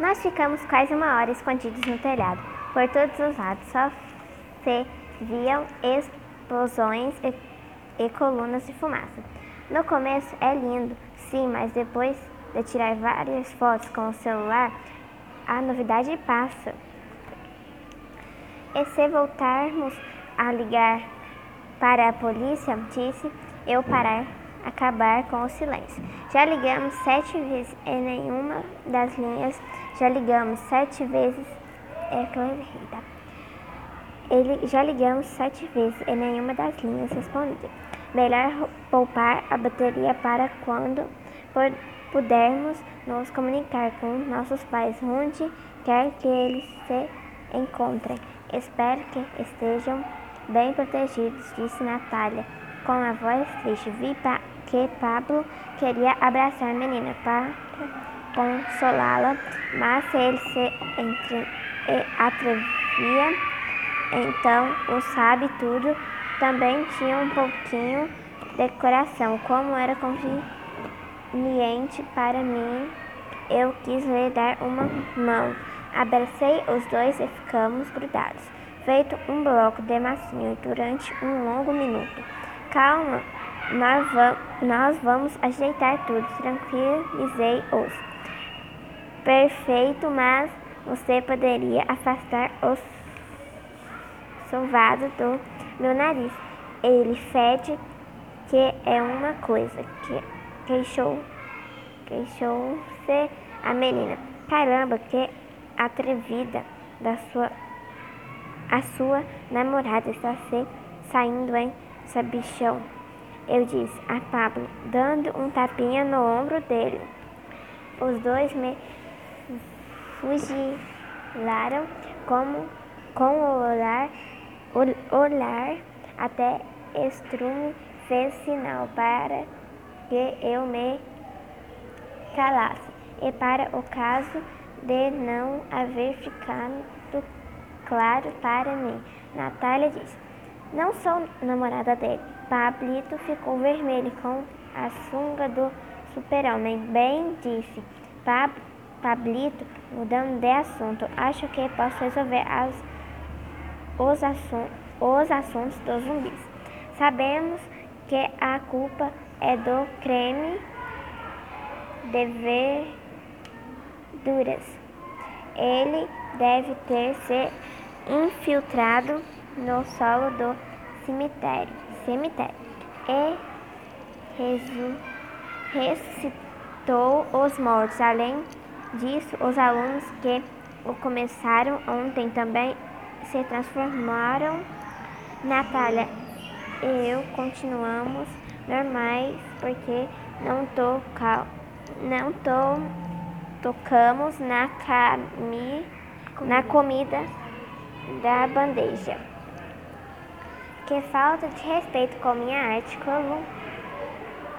Nós ficamos quase uma hora escondidos no telhado. Por todos os lados só se viam explosões e, e colunas de fumaça. No começo é lindo, sim, mas depois de tirar várias fotos com o celular, a novidade passa. E se voltarmos a ligar para a polícia, disse eu parar, acabar com o silêncio. Já ligamos sete vezes e nenhuma das linhas. Já ligamos sete vezes. É corrida. Ele já ligamos sete vezes e nenhuma das linhas respondeu. Melhor poupar a bateria para quando pudermos nos comunicar com nossos pais onde quer que eles se encontrem. Espero que estejam bem protegidos, disse Natália, com a voz triste. Vi pa que Pablo queria abraçar a menina para consolá-la, mas ele se entre atrevia, então o sabe tudo também tinha um pouquinho de coração. Como era conveniente para mim, eu quis lhe dar uma mão. Abracei os dois e ficamos grudados, feito um bloco de massinha durante um longo minuto. Calma, nós, va nós vamos ajeitar tudo, tranquilizei-os. Perfeito, mas você poderia afastar o sovado do meu nariz. Ele fede que é uma coisa, que queixou, queixou-se a menina. Caramba, que atrevida da sua a sua namorada está se saindo em sabichão. Eu disse a Pablo, dando um tapinha no ombro dele. Os dois me fugilaram como com o olhar olhar até Estrume fez sinal para que eu me calasse. E para o caso de não haver ficado claro para mim, Natália disse: Não sou namorada dele. Pablito ficou vermelho com a sunga do super-homem. Bem disse Pab Pablito, mudando de assunto. Acho que posso resolver as os, assun os assuntos dos zumbis. Sabemos que a culpa é do creme de verduras. Ele deve ter se infiltrado no solo do cemitério, cemitério e ressuscitou os mortos. Além disso, os alunos que o começaram ontem também se transformaram. Natália e eu continuamos normais porque não, toca, não to, tocamos na, cami, na comida da bandeja. Que falta de respeito com minha arte colu,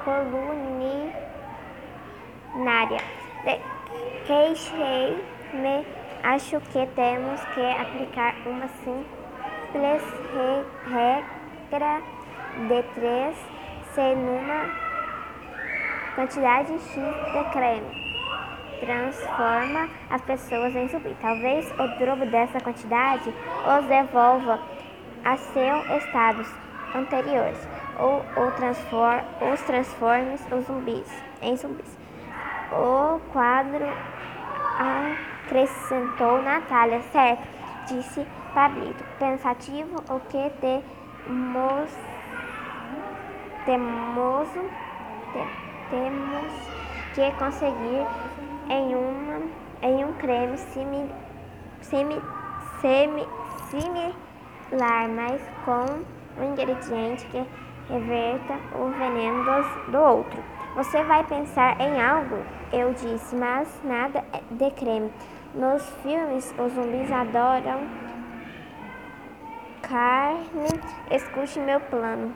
coluninária. Queixei-me Acho que temos que aplicar uma simples regra de três se numa quantidade X de creme transforma as pessoas em zumbi. Talvez o dobro dessa quantidade os devolva a seus estados anteriores ou, ou transform, os transforme os zumbis em zumbis. O quadro acrescentou Natália. Certo, disse Pablito, pensativo, o que temos, temoso, te, temos que conseguir em, uma, em um creme simi, simi, semi, similar, mas com um ingrediente que reverta o veneno do outro. Você vai pensar em algo? Eu disse, mas nada de creme. Nos filmes, os zumbis adoram carne. Escute meu plano.